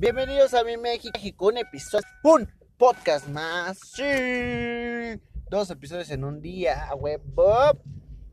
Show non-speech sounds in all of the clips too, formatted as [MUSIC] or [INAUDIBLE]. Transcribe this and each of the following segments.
Bienvenidos a mi México, un episodio, un podcast más. Sí, dos episodios en un día, web.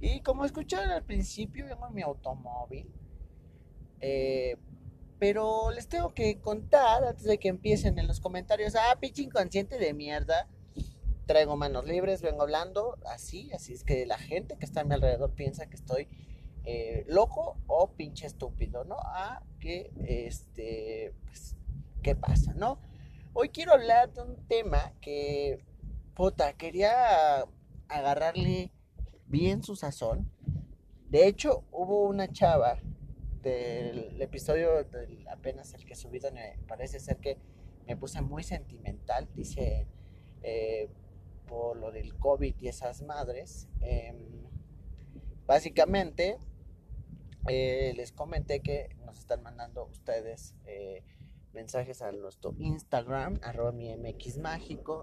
Y como escucharon al principio, vengo en mi automóvil. Eh, pero les tengo que contar antes de que empiecen en los comentarios. Ah, pinche inconsciente de mierda. Traigo manos libres, vengo hablando así, así es que la gente que está a mi alrededor piensa que estoy eh, loco o pinche estúpido, ¿no? Ah, que este, pues, ¿qué pasa, no? Hoy quiero hablar de un tema que, puta, quería agarrarle bien su sazón. De hecho, hubo una chava del episodio del, apenas el que subido, me parece ser que me puse muy sentimental, dice, eh, por lo del COVID y esas madres. Em, básicamente, eh, les comenté que nos están mandando ustedes eh, mensajes a nuestro Instagram, arroba mi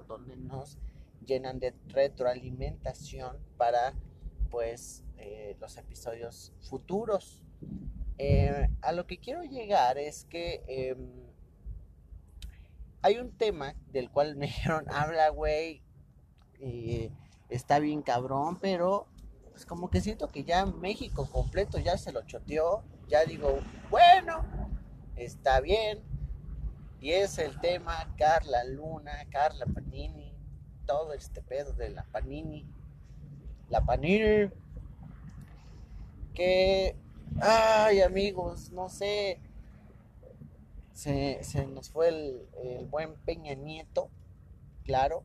donde nos llenan de retroalimentación para pues los episodios futuros. Eh, a lo que quiero llegar es que em, hay un tema del cual me [LAUGHS] dijeron, habla, güey, y está bien cabrón, pero pues como que siento que ya México completo ya se lo choteó, ya digo, bueno, está bien. Y es el tema Carla Luna, Carla Panini, todo este pedo de la Panini, la Panini, que Ay, amigos, no sé. Se, nos fue el, buen Peña Nieto, claro,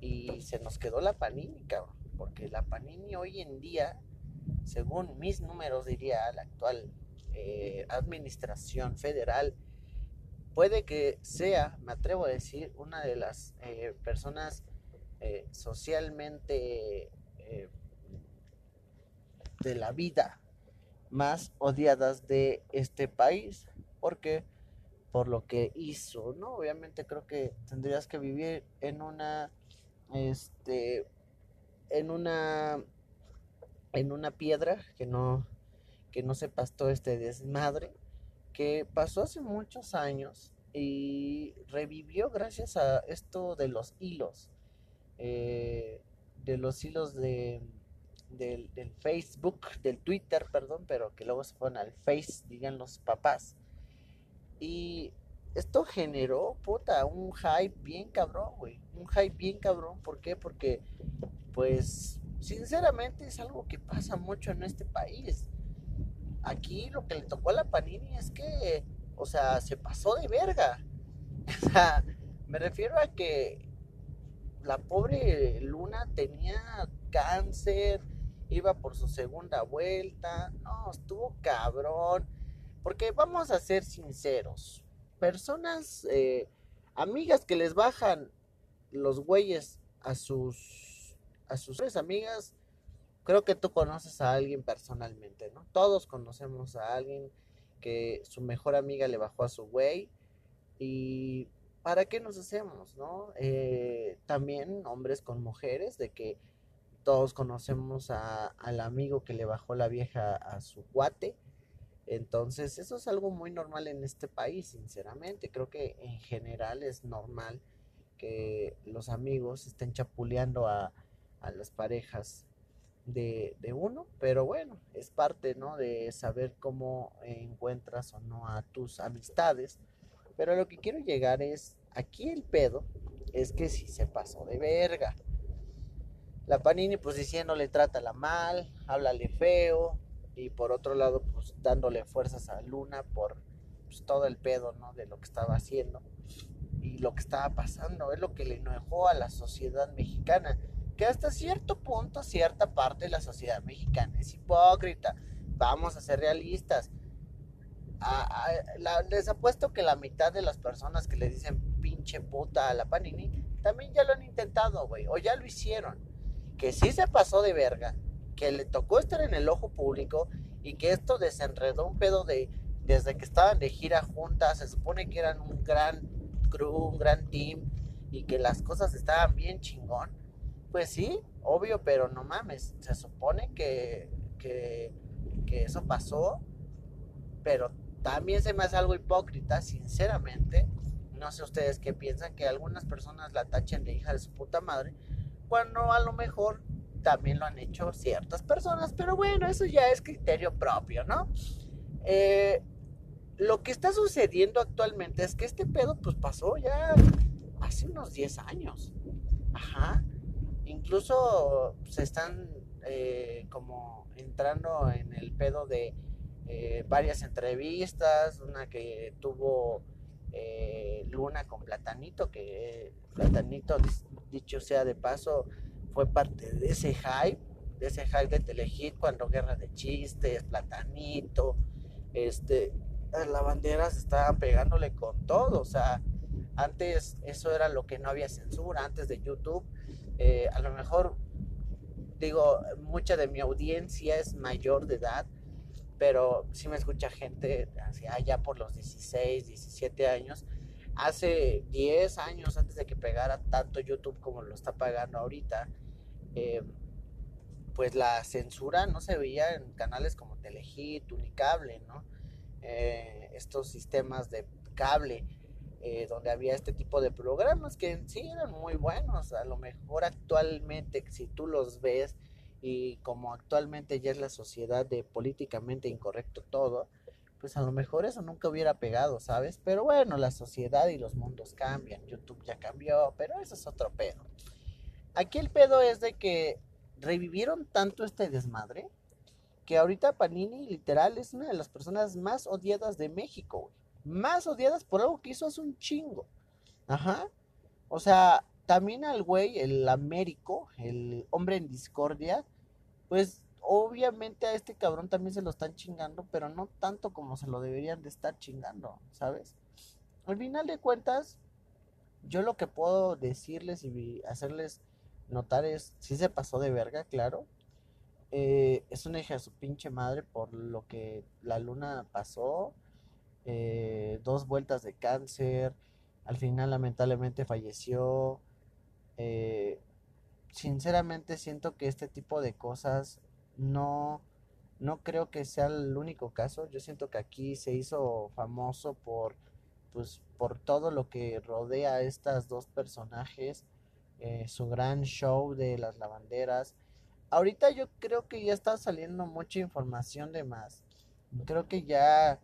y se nos quedó la Panini, cabrón. Porque la Panini hoy en día, según mis números, diría la actual eh, administración federal, puede que sea, me atrevo a decir, una de las eh, personas eh, socialmente de la vida más odiadas de este país. porque Por lo que hizo, ¿no? Obviamente creo que tendrías que vivir en una, este, en una, en una piedra que no, que no sepas todo este desmadre que pasó hace muchos años y revivió gracias a esto de los hilos, eh, de los hilos de del, Facebook, del Twitter, perdón, pero que luego se fueron al Face, digan los papás. Y esto generó, puta, un hype bien cabrón, güey. Un hype bien cabrón. ¿Por qué? Porque, pues, sinceramente es algo que pasa mucho en este país. Aquí lo que le tocó a la Panini es que, o sea, se pasó de verga. [LAUGHS] O sea, me refiero a que la pobre Luna tenía cáncer, iba por su segunda vuelta, no, estuvo cabrón, porque vamos a ser sinceros, personas, eh, amigas que les bajan los güeyes a sus, a sus amigas, creo que tú conoces a alguien personalmente, ¿no? Todos conocemos a alguien que su mejor amiga le bajó a su güey y ¿para qué nos hacemos, no? Eh, también hombres con mujeres, de que todos conocemos al amigo que le bajó la vieja a su guate. Entonces, eso es algo muy normal en este país, sinceramente. Creo que en general es normal que los amigos estén chapuleando a, las parejas de, de, uno, pero bueno, es parte, ¿no? De saber cómo encuentras o no a tus amistades. Pero lo que quiero llegar es, aquí el pedo es que si se pasó de verga. La Panini pues diciéndole trátala mal, háblale feo y por otro lado pues dándole fuerzas a Luna por pues, todo el pedo, ¿no? De lo que estaba haciendo y lo que estaba pasando, es lo que le enojó a la sociedad mexicana, que hasta cierto punto cierta parte de la sociedad mexicana es hipócrita. Vamos a ser realistas. les apuesto que la mitad de las personas que le dicen pinche puta a la Panini también ya lo han intentado, güey, o ya lo hicieron que sí se pasó de verga, que le tocó estar en el ojo público y que esto desenredó un pedo de desde que estaban de gira juntas, se supone que eran un gran crew, un gran team y que las cosas estaban bien chingón. Pues sí, obvio, pero no mames, se supone que, que, eso pasó, pero también se me hace algo hipócrita, sinceramente. No sé ustedes qué piensan, que algunas personas la tachen de hija de su puta madre, cuando a lo mejor también lo han hecho ciertas personas, pero bueno, eso ya es criterio propio, ¿no? Eh, lo que está sucediendo actualmente es que este pedo pues pasó ya hace unos 10 años. Ajá. Incluso se están eh, como entrando en el pedo de eh, varias entrevistas, una que tuvo Luna con Platanito, que Platanito, dicho sea de paso, fue parte de ese hype, de ese hype de Telehit cuando Guerra de Chistes, Platanito, este, las banderas estaban pegándole con todo, o sea, antes eso era lo que no había censura, antes de YouTube, eh, a lo mejor, digo, mucha de mi audiencia es mayor de edad, pero sí me escucha gente hacia allá por los 16, 17 años, hace 10 años antes de que pegara tanto YouTube como lo está pagando ahorita, eh, pues la censura no se veía en canales como Telehit, Unicable, ¿no? Eh, estos sistemas de cable eh, donde había este tipo de programas que sí eran muy buenos. A lo mejor actualmente, si tú los ves y como actualmente ya es la sociedad de políticamente incorrecto todo, pues a lo mejor eso nunca hubiera pegado, ¿sabes? Pero bueno, la sociedad y los mundos cambian. YouTube ya cambió, pero eso es otro pedo. Aquí el pedo es de que revivieron tanto este desmadre que ahorita Panini literal es una de las personas más odiadas de México, Más odiadas por algo que hizo hace un chingo. Ajá. O sea, también al güey, el Américo, el hombre en discordia, pues obviamente a este cabrón también se lo están chingando, pero no tanto como se lo deberían de estar chingando, ¿sabes? Al final de cuentas, yo lo que puedo decirles y hacerles notar es, si se pasó de verga, claro, eh, es una hija de su pinche madre por lo que la luna pasó. Eh, dos vueltas de cáncer. Al final lamentablemente falleció. Eh, sinceramente siento que este tipo de cosas no, no creo que sea el único caso. Yo siento que aquí se hizo famoso por, pues, por todo lo que rodea a estas dos personajes. su gran show de las lavanderas ahorita yo creo que ya está saliendo mucha información de más. Creo que ya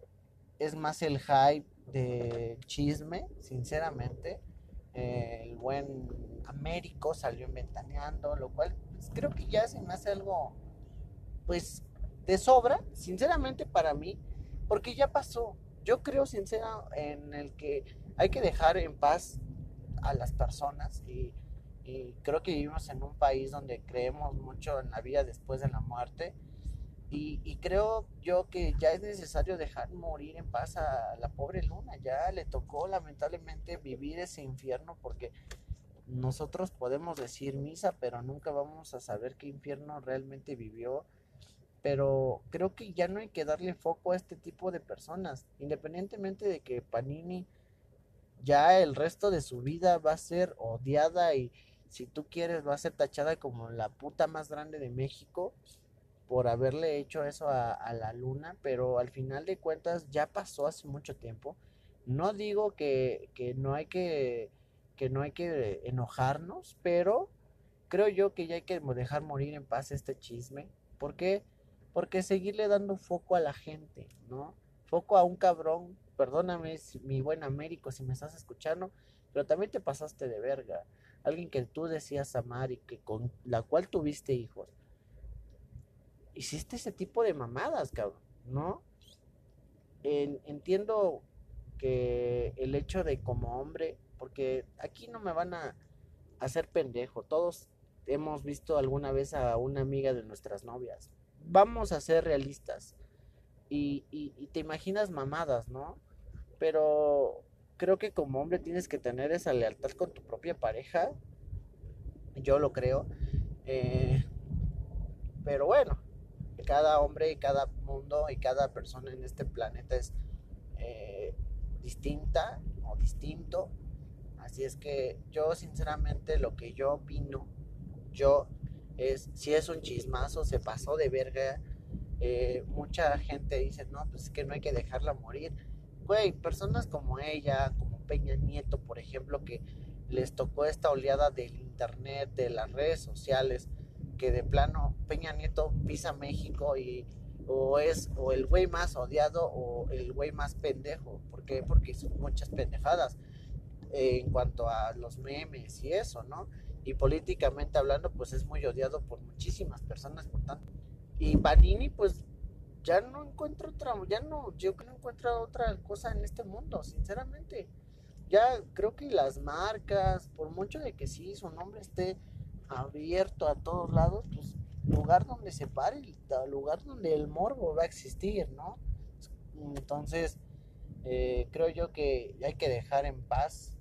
es más el hype de chisme, sinceramente. Eh, el buen Américo salió inventaneando, lo cual pues, creo que ya se me hace algo, pues, de sobra, sinceramente para mí, porque ya pasó. Yo creo sincera en el que hay que dejar en paz a las personas y y creo que vivimos en un país donde creemos mucho en la vida después de la muerte. Y, creo yo que ya es necesario dejar morir en paz a la pobre Luna. Ya le tocó lamentablemente vivir ese infierno porque nosotros podemos decir misa, pero nunca vamos a saber qué infierno realmente vivió. Pero creo que ya no hay que darle foco a este tipo de personas, independientemente de que Panini ya el resto de su vida va a ser odiada y, si tú quieres, va a ser tachada como la puta más grande de México por haberle hecho eso a, la luna, pero al final de cuentas ya pasó hace mucho tiempo. No digo que, no hay que, que no hay que enojarnos, pero creo yo que ya hay que dejar morir en paz este chisme. ¿Por qué? Porque seguirle dando foco a la gente, ¿no? Foco a un cabrón, perdóname, mi buen Américo, si me estás escuchando, pero también te pasaste de verga alguien que tú decías amar y que con la cual tuviste hijos, hiciste ese tipo de mamadas, cabrón, ¿no? entiendo que el hecho de como hombre, porque aquí no me van a hacer pendejo, todos hemos visto alguna vez a una amiga de nuestras novias, vamos a ser realistas y, y te imaginas mamadas, ¿no? Pero creo que como hombre tienes que tener esa lealtad con tu propia pareja. Yo lo creo. Eh, pero bueno, cada hombre y cada mundo y cada persona en este planeta es eh, distinta o distinto. Así es que yo sinceramente lo que yo opino, yo es, si es un chismazo, se pasó de verga, eh, mucha gente dice, no, pues es que no hay que dejarla morir. Güey, personas como ella, como Peña Nieto, por ejemplo, que les tocó esta oleada del internet, de las redes sociales, que de plano Peña Nieto pisa México y o es o el güey más odiado o el güey más pendejo. ¿Por qué? Porque son muchas pendejadas en cuanto a los memes y eso, ¿no? Y políticamente hablando, pues es muy odiado por muchísimas personas, por tanto. Y Panini, pues ya no encuentro otra, ya no, yo no encuentro otra cosa en este mundo, sinceramente. Ya creo que las marcas, por mucho de que sí, su nombre esté abierto a todos lados, pues lugar donde se pare, lugar donde el morbo va a existir, ¿no? Entonces, eh, creo yo que hay que dejar en paz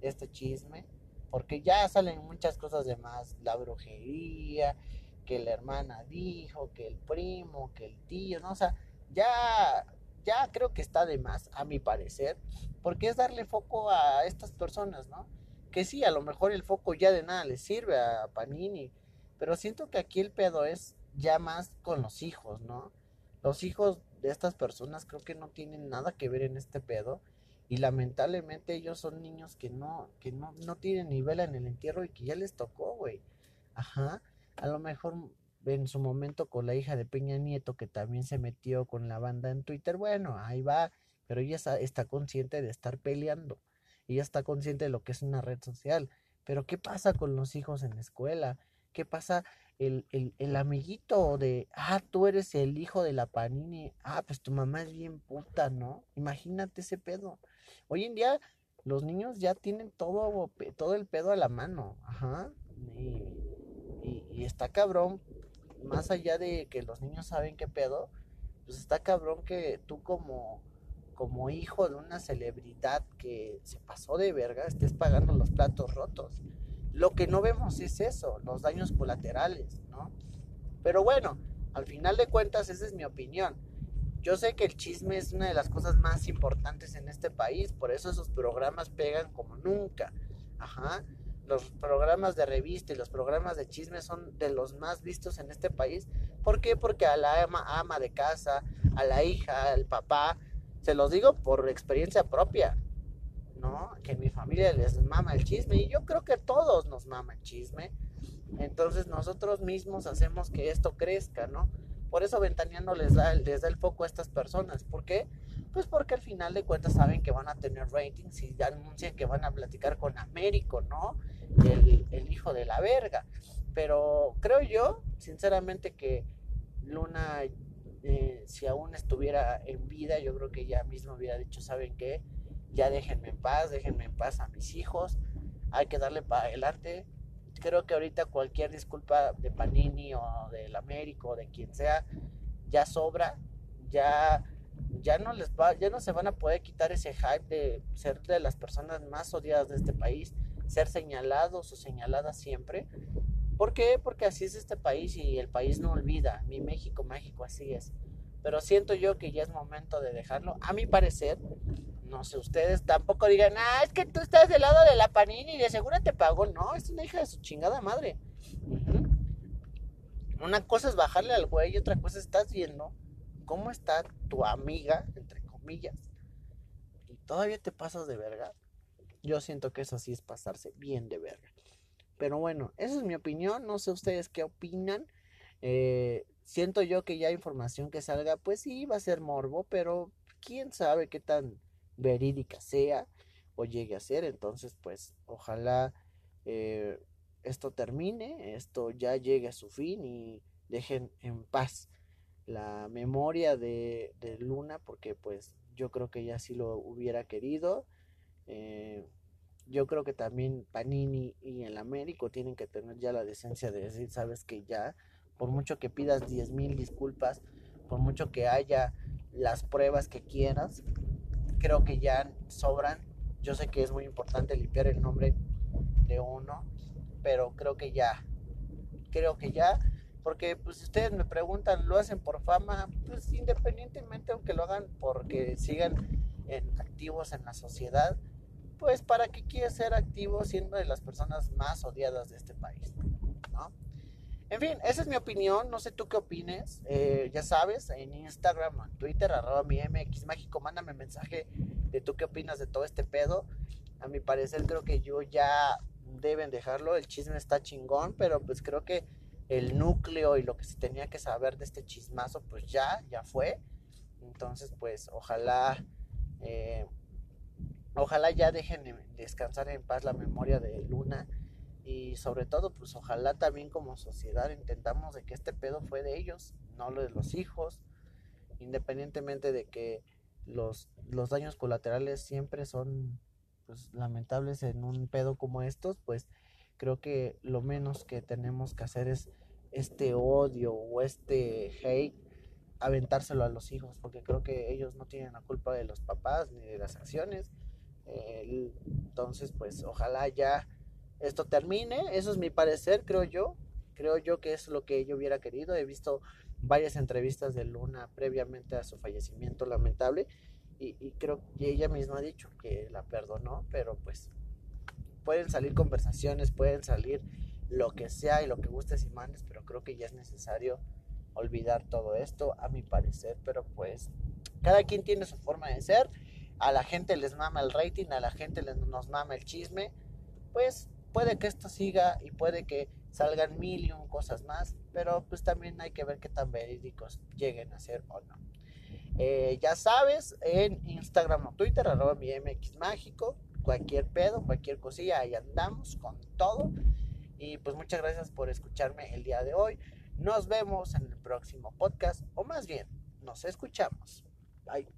este chisme, porque ya salen muchas cosas de más, la brujería, que la hermana dijo, que el primo, que el tío, ¿no? O sea, ya, ya creo que está de más, a mi parecer, porque es darle foco a estas personas, ¿no? Que sí, a lo mejor el foco ya de nada le sirve a Panini, pero siento que aquí el pedo es ya más con los hijos, ¿no? Los hijos de estas personas creo que no tienen nada que ver en este pedo. Y lamentablemente ellos son niños que no, que no, no tienen ni vela en el entierro y que ya les tocó, güey. Ajá. A lo mejor en su momento con la hija de Peña Nieto que también se metió con la banda en Twitter, bueno, ahí va, pero ella está, está consciente de estar peleando. Ella está consciente de lo que es una red social. Pero ¿qué pasa con los hijos en la escuela? ¿Qué pasa? El, el, amiguito de, ah, tú eres el hijo de la Panini, ah, pues tu mamá es bien puta, ¿no? Imagínate ese pedo. Hoy en día los niños ya tienen todo, todo el pedo a la mano, ajá, y, y, está cabrón, más allá de que los niños saben qué pedo, pues está cabrón que tú como, como hijo de una celebridad que se pasó de verga estés pagando los platos rotos. Lo que no vemos es eso, los daños colaterales, ¿no? Pero bueno, al final de cuentas esa es mi opinión. Yo sé que el chisme es una de las cosas más importantes en este país, por eso esos programas pegan como nunca. Ajá. Los programas de revista y los programas de chisme son de los más vistos en este país. ¿Por qué? Porque a la ama, ama de casa, a la hija, al papá, se los digo por experiencia propia. ¿no? Que mi familia les mama el chisme y yo creo que todos nos mama el chisme. Entonces nosotros mismos hacemos que esto crezca, ¿no? Por eso Ventaneando les da, les da el foco a estas personas. ¿Por qué? Pues porque al final de cuentas saben que van a tener ratings y anuncian que van a platicar con Américo, ¿no? El, el hijo de la verga. Pero creo yo, sinceramente, que Luna, eh, si aún estuviera en vida, yo creo que ella misma hubiera dicho, ¿saben qué? ya déjenme en paz, déjenme en paz a mis hijos, hay que darle para adelante. Creo que ahorita cualquier disculpa de Panini o del Américo o de quien sea ya sobra, ya ya no les va, ya no se van a poder quitar ese hype de ser de las personas más odiadas de este país, ser señalados o señaladas siempre. ¿Por qué? Porque así es este país y el país no olvida. Mi México mágico así es. Pero siento yo que ya es momento de dejarlo. A mi parecer, no sé, ustedes tampoco digan, ah, es que tú estás del lado de la Panini y de seguro te pagó. No, es una hija de su chingada madre. Una cosa es bajarle al güey y otra cosa estás viendo cómo está tu amiga, entre comillas, y todavía te pasas de verga. Yo siento que eso sí es pasarse bien de verga. Pero bueno, esa es mi opinión. No sé ustedes qué opinan. Eh, siento yo que ya información que salga, pues sí, va a ser morbo, pero quién sabe qué tan verídica sea o llegue a ser. Entonces, pues ojalá eh, esto termine, esto ya llegue a su fin y dejen en paz la memoria de, Luna, porque pues yo creo que ella sí lo hubiera querido. Eh, yo creo que también Panini y el Américo tienen que tener ya la decencia de decir, sabes que ya, por mucho que pidas diez mil disculpas, por mucho que haya las pruebas que quieras, creo que ya sobran. Yo sé que es muy importante limpiar el nombre de uno, pero creo que ya, creo que ya, porque pues si ustedes me preguntan, ¿lo hacen por fama? Pues independientemente aunque lo hagan porque sigan en, activos en la sociedad, pues para qué quiere ser activo siendo de las personas más odiadas de este país, ¿no? En fin, esa es mi opinión, no sé tú qué opines, eh, ya sabes, en Instagram, en Twitter, arroba mi MX Mágico, mándame mensaje de tú qué opinas de todo este pedo. A mi parecer creo que yo ya deben dejarlo, el chisme está chingón, pero pues creo que el núcleo y lo que se tenía que saber de este chismazo pues ya, ya fue. Entonces pues ojalá, eh, ojalá ya dejen descansar en paz la memoria de Luna y sobre todo pues ojalá también como sociedad intentamos de que este pedo fue de ellos, no lo de los hijos, independientemente de que los, los daños colaterales siempre son pues lamentables en un pedo como estos, pues creo que lo menos que tenemos que hacer es este odio o este hate aventárselo a los hijos, porque creo que ellos no tienen la culpa de los papás ni de las acciones. Eh, entonces, pues ojalá ya esto termine. Eso es mi parecer, creo yo. Creo yo que es lo que yo hubiera querido. He visto varias entrevistas de Luna previamente a su fallecimiento lamentable y, creo que ella misma ha dicho que la perdonó, pero pues pueden salir conversaciones, pueden salir lo que sea y lo que gustes y mandes, pero creo que ya es necesario olvidar todo esto, a mi parecer, pero pues cada quien tiene su forma de ser, a la gente les mama el rating, a la gente les, nos mama el chisme, pues puede que esto siga y puede que salgan mil y un cosas más, pero pues también hay que ver qué tan verídicos lleguen a ser o no. Eh, ya sabes, en Instagram o Twitter, arroba mi MX mágico, cualquier pedo, cualquier cosilla, ahí andamos con todo. Y pues muchas gracias por escucharme el día de hoy. Nos vemos en el próximo podcast, o más bien, nos escuchamos. Bye.